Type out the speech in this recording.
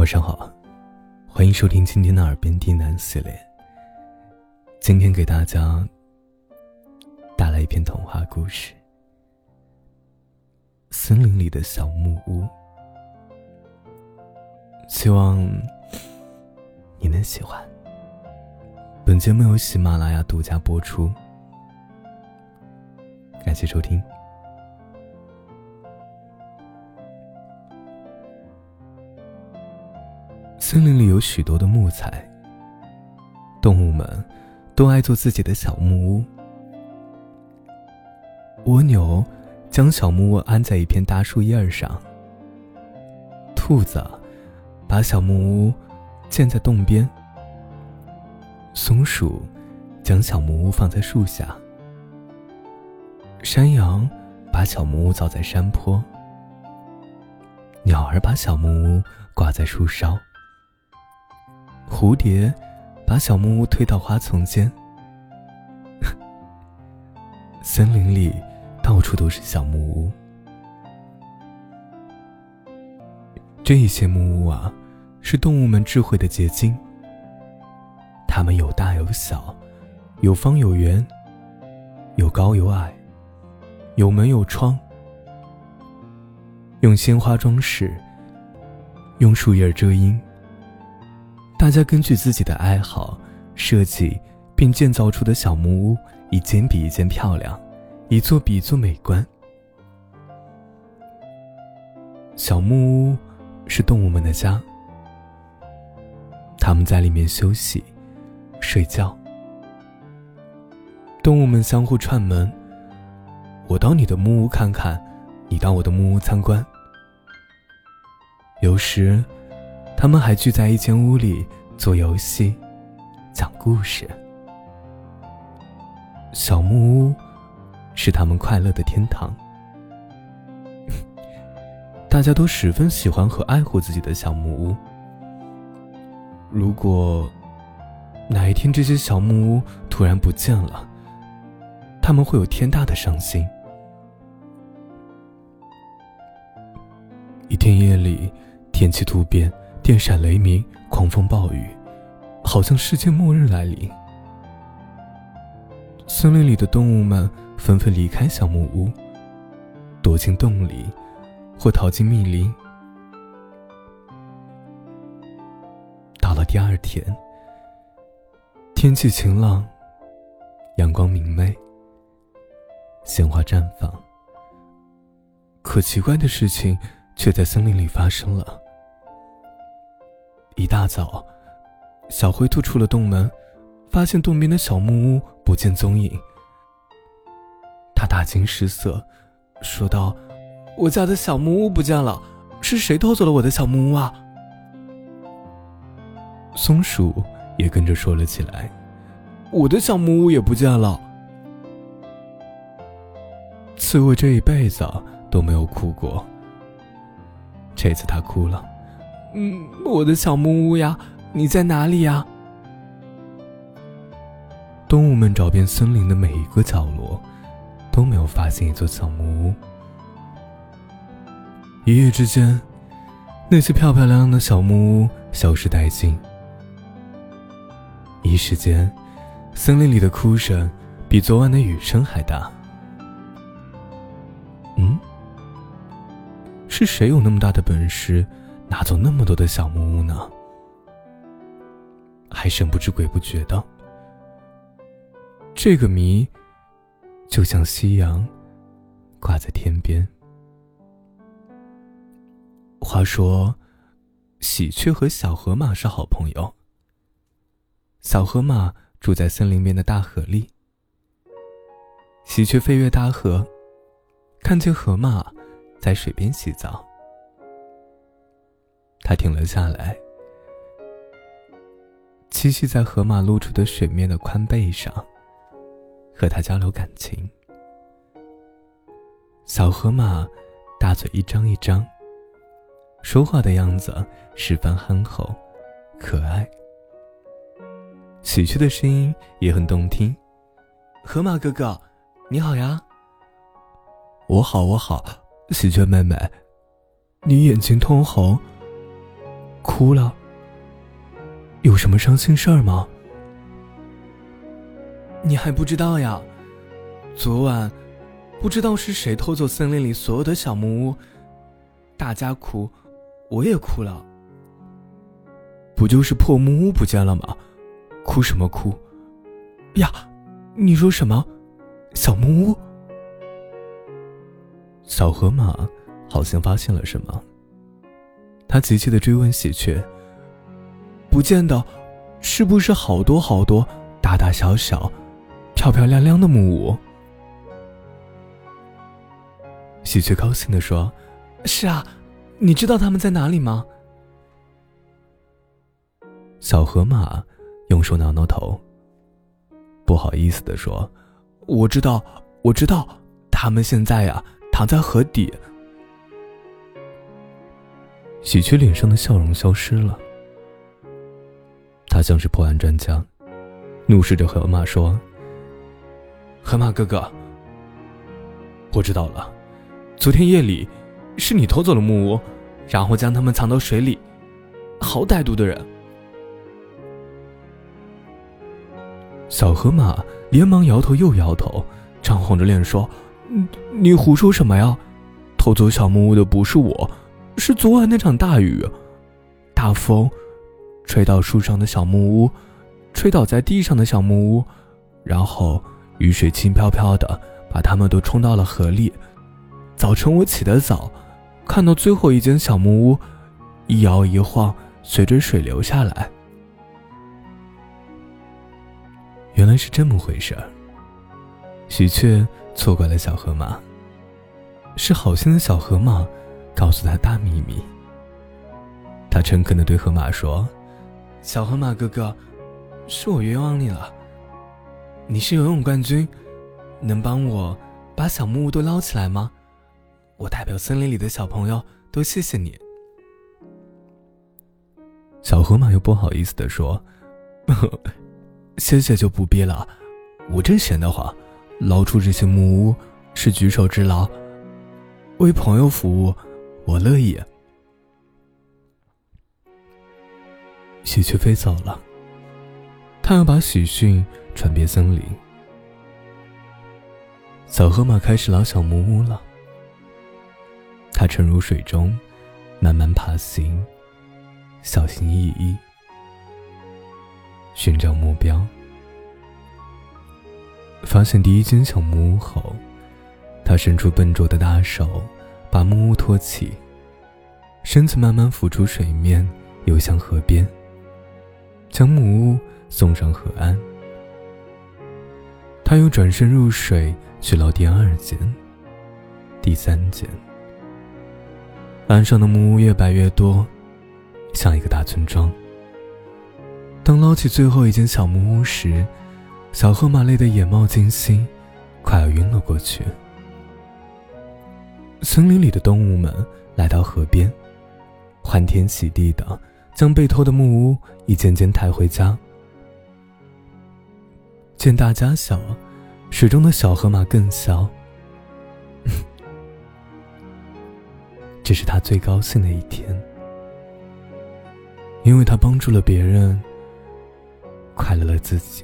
晚上好，欢迎收听今天的耳边低喃系列。今天给大家带来一篇童话故事《森林里的小木屋》，希望你能喜欢。本节目由喜马拉雅独家播出，感谢收听。森林里有许多的木材，动物们都爱做自己的小木屋。蜗牛将小木屋安在一片大树叶上，兔子把小木屋建在洞边，松鼠将小木屋放在树下，山羊把小木屋造在山坡，鸟儿把小木屋挂在树梢。蝴蝶把小木屋推到花丛间，森林里到处都是小木屋。这些木屋啊，是动物们智慧的结晶。它们有大有小，有方有圆，有高有矮，有门有窗，用鲜花装饰，用树叶遮阴。大家根据自己的爱好设计并建造出的小木屋，一间比一间漂亮，一座比一座美观。小木屋是动物们的家，它们在里面休息、睡觉。动物们相互串门，我到你的木屋看看，你到我的木屋参观。有时。他们还聚在一间屋里做游戏、讲故事。小木屋是他们快乐的天堂，大家都十分喜欢和爱护自己的小木屋。如果哪一天这些小木屋突然不见了，他们会有天大的伤心。一天夜里，天气突变。电闪雷鸣，狂风暴雨，好像世界末日来临。森林里的动物们纷纷离开小木屋，躲进洞里，或逃进密林。到了第二天，天气晴朗，阳光明媚，鲜花绽放。可奇怪的事情却在森林里发生了。一大早，小灰兔出了洞门，发现洞边的小木屋不见踪影。他大惊失色，说道：“我家的小木屋不见了，是谁偷走了我的小木屋啊？”松鼠也跟着说了起来：“我的小木屋也不见了。”刺猬这一辈子都没有哭过，这次他哭了。嗯，我的小木屋呀，你在哪里呀？动物们找遍森林的每一个角落，都没有发现一座小木屋。一夜之间，那些漂漂亮亮的小木屋消失殆尽。一时间，森林里的哭声比昨晚的雨声还大。嗯，是谁有那么大的本事？拿走那么多的小木屋呢？还神不知鬼不觉的。这个谜，就像夕阳，挂在天边。话说，喜鹊和小河马是好朋友。小河马住在森林边的大河里。喜鹊飞越大河，看见河马在水边洗澡。他停了下来，栖息在河马露出的水面的宽背上，和他交流感情。小河马大嘴一张一张，说话的样子十分憨厚可爱。喜鹊的声音也很动听，河马哥哥，你好呀！我好，我好，喜鹊妹妹，你眼睛通红。哭了？有什么伤心事儿吗？你还不知道呀？昨晚，不知道是谁偷走森林里所有的小木屋，大家哭，我也哭了。不就是破木屋不见了吗？哭什么哭？呀，你说什么？小木屋？小河马好像发现了什么，他急切的追问喜鹊：“不见得，是不是好多好多大大小小、漂漂亮亮的木屋？”喜鹊高兴的说：“是啊，你知道他们在哪里吗？”小河马用手挠挠头，不好意思的说：“我知道，我知道，他们现在呀。”躺在河底，喜鹊脸上的笑容消失了。他像是破案专家，怒视着河马说：“河马哥哥，我知道了，昨天夜里是你偷走了木屋，然后将它们藏到水里，好歹毒的人！”小河马连忙摇头又摇头，涨红着脸说。你胡说什么呀？偷走小木屋的不是我，是昨晚那场大雨，大风，吹倒树上的小木屋，吹倒在地上的小木屋，然后雨水轻飘飘的把它们都冲到了河里。早晨我起得早，看到最后一间小木屋一摇一晃，随着水流下来。原来是这么回事儿。喜鹊。错怪了小河马。是好心的小河马，告诉他大秘密。他诚恳的对河马说：“小河马哥哥，是我冤枉你了。你是游泳冠军，能帮我把小木屋都捞起来吗？我代表森林里的小朋友都谢谢你。”小河马又不好意思的说呵：“谢谢就不必了，我真闲得慌。”捞出这些木屋是举手之劳，为朋友服务，我乐意。喜鹊飞走了，他要把喜讯传遍森林。小河马开始捞小木屋了，它沉入水中，慢慢爬行，小心翼翼，寻找目标。发现第一间小木屋后，他伸出笨拙的大手，把木屋托起，身子慢慢浮出水面，游向河边，将木屋送上河岸。他又转身入水去捞第二间、第三间。岸上的木屋越摆越多，像一个大村庄。当捞起最后一间小木屋时，小河马累得眼冒金星，快要晕了过去。森林里的动物们来到河边，欢天喜地的将被偷的木屋一件件抬回家。见大家笑，水中的小河马更笑。这是他最高兴的一天，因为他帮助了别人，快乐了自己。